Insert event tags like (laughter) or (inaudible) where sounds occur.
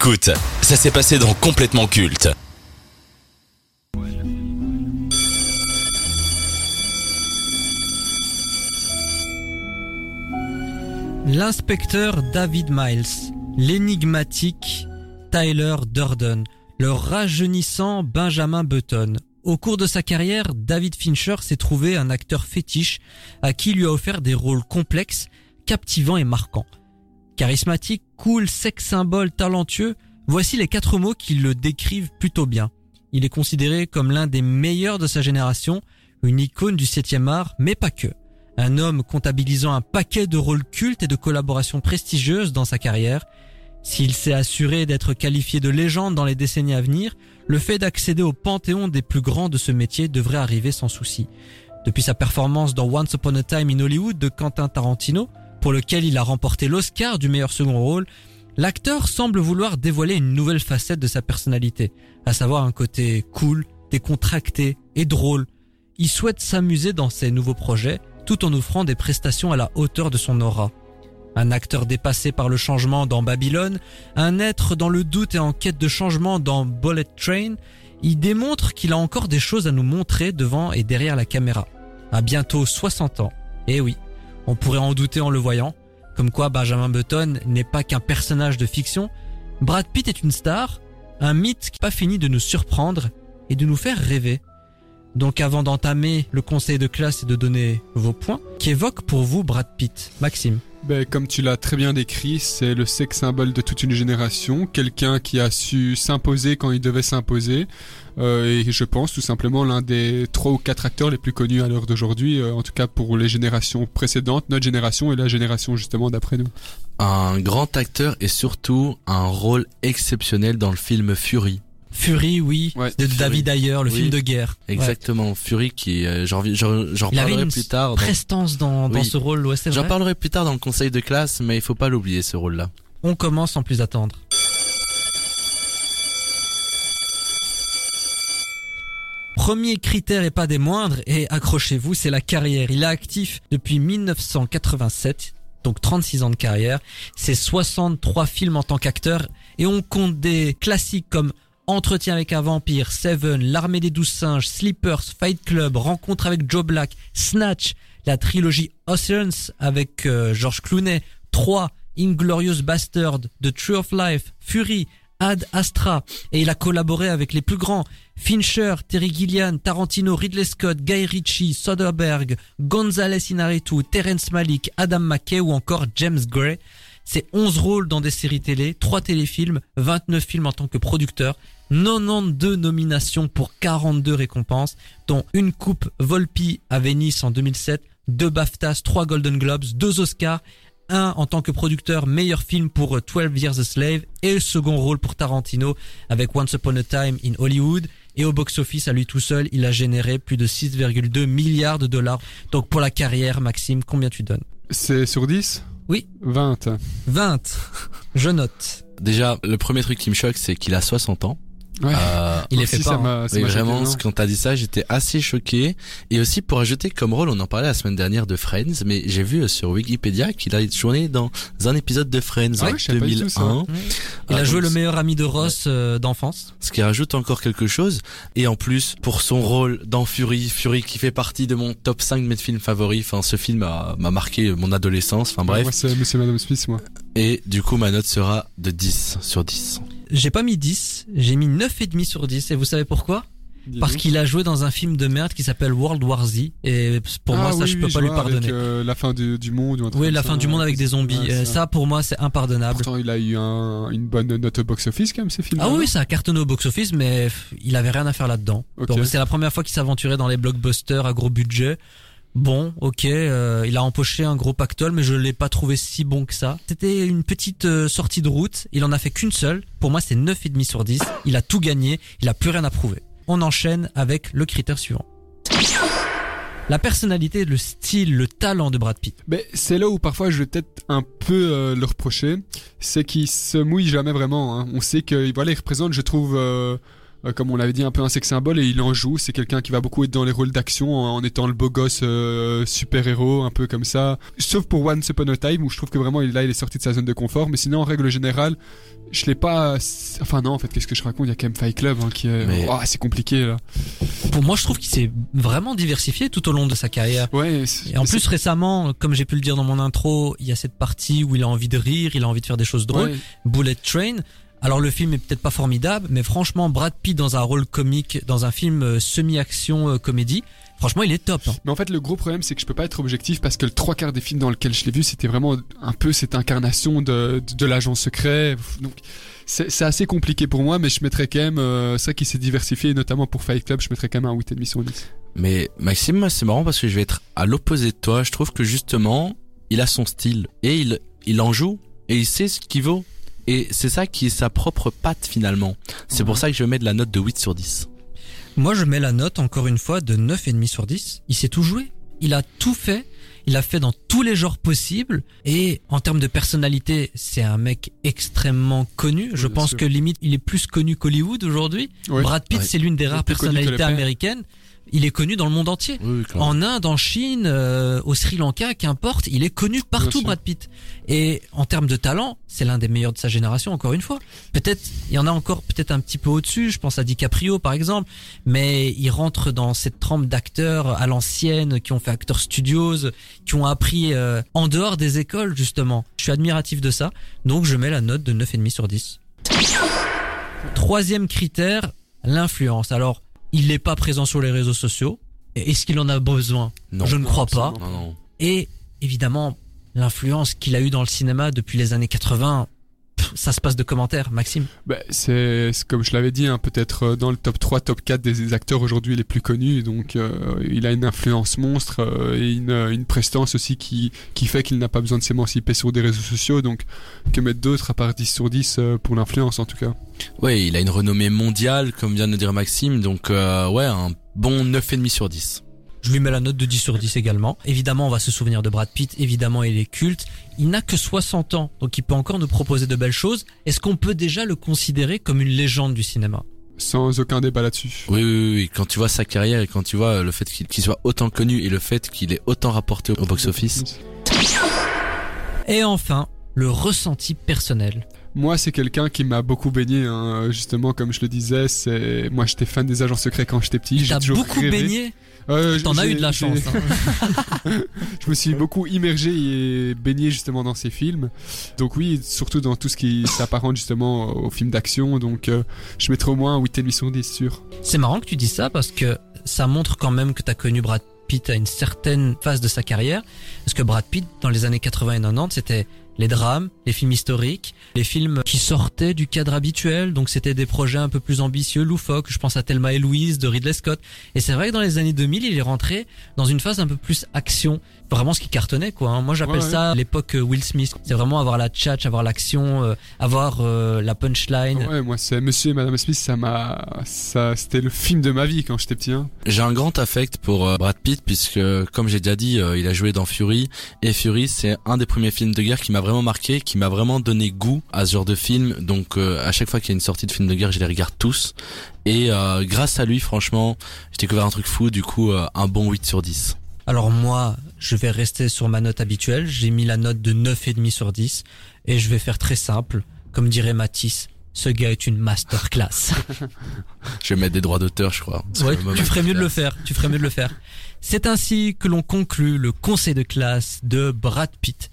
Écoute, ça s'est passé dans Complètement Culte. L'inspecteur David Miles, l'énigmatique Tyler Durden, le rajeunissant Benjamin Button. Au cours de sa carrière, David Fincher s'est trouvé un acteur fétiche à qui il lui a offert des rôles complexes, captivants et marquants. Charismatique, cool, sex symbole, talentueux, voici les quatre mots qui le décrivent plutôt bien. Il est considéré comme l'un des meilleurs de sa génération, une icône du 7e art, mais pas que. Un homme comptabilisant un paquet de rôles cultes et de collaborations prestigieuses dans sa carrière. S'il s'est assuré d'être qualifié de légende dans les décennies à venir, le fait d'accéder au panthéon des plus grands de ce métier devrait arriver sans souci. Depuis sa performance dans Once Upon a Time in Hollywood de Quentin Tarantino, pour lequel il a remporté l'Oscar du meilleur second rôle, l'acteur semble vouloir dévoiler une nouvelle facette de sa personnalité, à savoir un côté cool, décontracté et drôle. Il souhaite s'amuser dans ses nouveaux projets tout en offrant des prestations à la hauteur de son aura. Un acteur dépassé par le changement dans Babylone, un être dans le doute et en quête de changement dans Bullet Train, il démontre qu'il a encore des choses à nous montrer devant et derrière la caméra. À bientôt 60 ans. Eh oui, on pourrait en douter en le voyant. Comme quoi Benjamin Button n'est pas qu'un personnage de fiction. Brad Pitt est une star, un mythe qui n'a pas fini de nous surprendre et de nous faire rêver. Donc avant d'entamer le conseil de classe et de donner vos points, qu'évoque pour vous Brad Pitt Maxime? Ben, comme tu l'as très bien décrit, c'est le sex symbole de toute une génération, quelqu'un qui a su s'imposer quand il devait s'imposer, euh, et je pense tout simplement l'un des trois ou quatre acteurs les plus connus à l'heure d'aujourd'hui, euh, en tout cas pour les générations précédentes, notre génération et la génération justement d'après nous. Un grand acteur et surtout un rôle exceptionnel dans le film Fury. Fury, oui, Ouais, de Fury. David Ayer, le Oui. film de guerre. Ouais. Exactement, Fury qui, euh, j'en une plus tard. dans- prestance dans, dans Oui. ce rôle, ouais, J'en parlerai plus tard dans le conseil de classe, mais il faut pas l'oublier ce rôle-là. On commence sans plus attendre. Premier critère et pas des moindres, et accrochez-vous, c'est la carrière. Il est actif depuis 1987, donc 36 ans de carrière. C'est 63 films en tant qu'acteur, et on compte des classiques comme Entretien avec un vampire, Seven, L'armée des douze singes, Sleepers, Fight Club, Rencontre avec Joe Black, Snatch, la trilogie Oceans avec euh, George Clooney, 3, Inglorious Bastard, The Tree of Life, Fury, Ad Astra, et il a collaboré avec les plus grands Fincher, Terry Gilliam, Tarantino, Ridley Scott, Guy Ritchie, Soderbergh, Gonzalez Inarritu, Terrence Malick, Adam McKay ou encore James Gray. C'est 11 rôles dans des séries télé, 3 téléfilms, 29 films en tant que producteur, 92 nominations pour 42 récompenses, dont une coupe Volpi à Venice en 2007, deux BAFTAs, trois Golden Globes, deux Oscars, un en tant que producteur meilleur film pour euh, 12 Years a Slave et le second rôle pour Tarantino avec Once Upon a Time in Hollywood. Et au box-office, à lui tout seul, il a généré plus de 6,2 milliards de dollars. Donc pour la carrière, Maxime, combien tu donnes? C'est sur 10 Oui. 20. 20. Je note. Déjà, le premier truc qui me choque, c'est qu'il a 60 ans. Ouais. Euh, Il est Aussi, fait ça pas. hein. m'a- ça mais vraiment, quand t'as dit ça, j'étais assez choqué. Et aussi pour ajouter comme rôle, on en parlait la semaine dernière de Friends, mais j'ai vu euh, sur Wikipédia qu'il a tourné dans un épisode de Friends Ah en ouais, je savais pas du tout ça. 2001. Il a Ah, joué donc le meilleur ami de Ross euh, d'enfance. ce qui rajoute encore quelque chose. Et en plus, pour son rôle dans Fury, Fury qui fait partie de mon top 5 de mes films favoris. Enfin, ce film a- m'a marqué mon adolescence. Enfin bref. Moi, c'est Madame Smith, moi. Et du coup, ma note sera de 10 sur 10. J'ai pas mis 10, j'ai mis 9,5 sur 10. Et vous savez pourquoi? Parce qu'il a joué dans un film de merde qui s'appelle World War Z. Et pour Ah moi, ça, oui, je peux oui, pas lui vois, avec, pardonner. euh, la fin du, du monde ou un truc Oui, la ça, fin du monde avec des zombies. Ouais, ça. pour moi, c'est impardonnable. Pourtant, il a eu un, une bonne note au box-office quand même, ces films. Ah oui, ça a cartonné au box-office, mais pff, il avait rien à faire là-dedans. Ok. Donc, C'est la première fois qu'il s'aventurait dans les blockbusters à gros budget. Bon, ok, euh, il a empoché un gros pactole, mais je l'ai pas trouvé si bon que ça. C'était une petite euh, sortie de route. Il en a fait qu'une seule. Pour moi, c'est 9,5 sur 10. Il a tout gagné. Il a plus rien à prouver. On enchaîne avec le critère suivant. La personnalité, le style, le talent de Brad Pitt. Mais c'est là où parfois je vais peut-être un peu euh, le reprocher, c'est qu'il se mouille jamais vraiment. hein. On sait que voilà, il représente, je trouve, euh, comme on l'avait dit, un peu un sex symbole et il en joue. C'est quelqu'un qui va beaucoup être dans les rôles d'action en, en étant le beau gosse euh, super-héros, un peu comme ça. Sauf pour Once Upon a Time où je trouve que vraiment là il est sorti de sa zone de confort. Mais sinon, en règle générale, je l'ai pas. Enfin non, en fait, qu'est-ce que je raconte? Il y a quand même Fight Club hein, qui est. Mais- Oh, c'est compliqué là. Pour moi, je trouve qu'il s'est vraiment diversifié tout au long de sa carrière. Ouais. Et en plus récemment, comme j'ai pu le dire dans mon intro, il y a cette partie où il a envie de rire, il a envie de faire des choses drôles. ouais. Bullet Train. Alors le film est peut-être pas formidable, mais franchement, Brad Pitt dans un rôle comique, dans un film euh, semi-action euh, comédie, franchement, il est top. hein. Mais en fait, le gros problème, c'est que je peux pas être objectif parce que le trois quarts des films dans lesquels je l'ai vu, c'était vraiment un peu cette incarnation de, de, de l'agent secret. Donc, c'est c'est assez compliqué pour moi, mais je mettrais quand même euh, ça qui s'est diversifié, notamment pour Fight Club, je mettrais quand même un 8,5 sur 10. Mais Maxime, c'est marrant parce que je vais être à l'opposé de toi. Je trouve que justement, il a son style et il, il en joue et il sait ce qu'il vaut. Et c'est ça qui est sa propre patte finalement. C'est pour Mhm. ça que je vais mettre la note de 8 sur 10. Moi, je mets la note, encore une fois, de 9,5 sur 10. Il sait tout jouer. Il a tout fait. Il a fait dans tous les genres possibles. Et en termes de personnalité, c'est un mec extrêmement connu. Je pense sûr. que limite, il est plus connu qu'Hollywood aujourd'hui. Brad Pitt, Ouais. c'est l'une des rares personnalités américaines. Il est connu dans le monde entier. Oui. En Inde, en Chine, euh, au Sri Lanka, qu'importe, il est connu partout. Brad Pitt. Et en termes de talent, c'est l'un des meilleurs de sa génération, encore une fois. Peut-être, il y en a encore peut-être un petit peu au-dessus, je pense à DiCaprio par exemple, mais il rentre dans cette trempe d'acteurs à l'ancienne, qui ont fait Actors Studios, qui ont appris euh, en dehors des écoles, justement. Je suis admiratif de ça, donc je mets la note de 9,5 sur 10. Troisième critère, l'influence. Alors, il n'est pas présent sur les réseaux sociaux. Est-ce qu'il en a besoin? Non. Je ne crois pas. absolument. Non, non. Et évidemment, l'influence qu'il a eue dans le cinéma depuis les années 80, pff, ça se passe de commentaires, Maxime? Bah, c'est comme je l'avais dit, hein, peut-être euh, dans le top 3, top 4 des acteurs aujourd'hui les plus connus. Donc, euh, il a une influence monstre euh, et une, une prestance aussi qui, qui fait qu'il n'a pas besoin de s'émanciper sur des réseaux sociaux. Donc, que mettre d'autres à part 10 sur 10 euh, pour l'influence en tout cas? Ouais, il a une renommée mondiale, comme vient de le dire Maxime. Donc, euh, ouais, un bon 9,5 sur 10. Je lui mets la note de 10 sur 10 également. Évidemment, on va se souvenir de Brad Pitt. Évidemment, il est culte. Il n'a que 60 ans, donc il peut encore nous proposer de belles choses. Est-ce qu'on peut déjà le considérer comme une légende du cinéma? Sans aucun débat là-dessus. Oui, oui, oui. Quand tu vois sa carrière et quand tu vois le fait qu'il qu'il soit autant connu et le fait qu'il est autant rapporté au box-office. Et enfin, le ressenti personnel. Moi, c'est quelqu'un qui m'a beaucoup baigné, hein, justement, comme je le disais. C'est moi, j'étais fan des agents secrets quand j'étais petit. J'ai toujours beaucoup rêvé. baigné. Euh, T'en as eu de la chance. hein. (laughs) je me suis beaucoup immergé et baigné justement dans ces films. Donc oui, surtout dans tout ce qui s'apparente justement aux films d'action. Donc euh, je mettrai au moins un 8,5 sur 10 sûr. C'est marrant que tu dis ça parce que ça montre quand même que t'as connu Brad Pitt à une certaine phase de sa carrière. Parce que Brad Pitt, dans les années 80 et 90, c'était les drames, les films historiques, les films qui sortaient du cadre habituel. Donc c'était des projets un peu plus ambitieux, loufoques. Je pense à Thelma et Louise de Ridley Scott. Et c'est vrai que dans les années 2000, il est rentré dans une phase un peu plus action. Vraiment ce qui cartonnait quoi. hein. Moi j'appelle Ouais, ouais. ça l'époque euh, Will Smith. C'est vraiment avoir la tchatch, avoir l'action, euh, avoir euh, la punchline. Ouais, moi c'est Monsieur et Madame Smith, ça m'a, ça, c'était le film de ma vie quand j'étais petit. Hein. J'ai un grand affect pour euh, Brad Pitt puisque, comme j'ai déjà dit, euh, il a joué dans Fury et Fury c'est un des premiers films de guerre qui m'a vraiment marqué, qui m'a vraiment donné goût à ce genre de film. Donc euh, à chaque fois qu'il y a une sortie de film de guerre, je les regarde tous. Et euh, grâce à lui, franchement, j'ai découvert un truc fou. Du coup, euh, un bon 8 sur 10. Alors moi, je vais rester sur ma note habituelle. J'ai mis la note de 9,5 sur 10. Et je vais faire très simple. Comme dirait Matisse, ce gars est une masterclass. (laughs) Je vais mettre des droits d'auteur, je crois. Ouais, tu ferais mieux de le faire. Tu ferais mieux de le faire. C'est ainsi que l'on conclut le conseil de classe de Brad Pitt.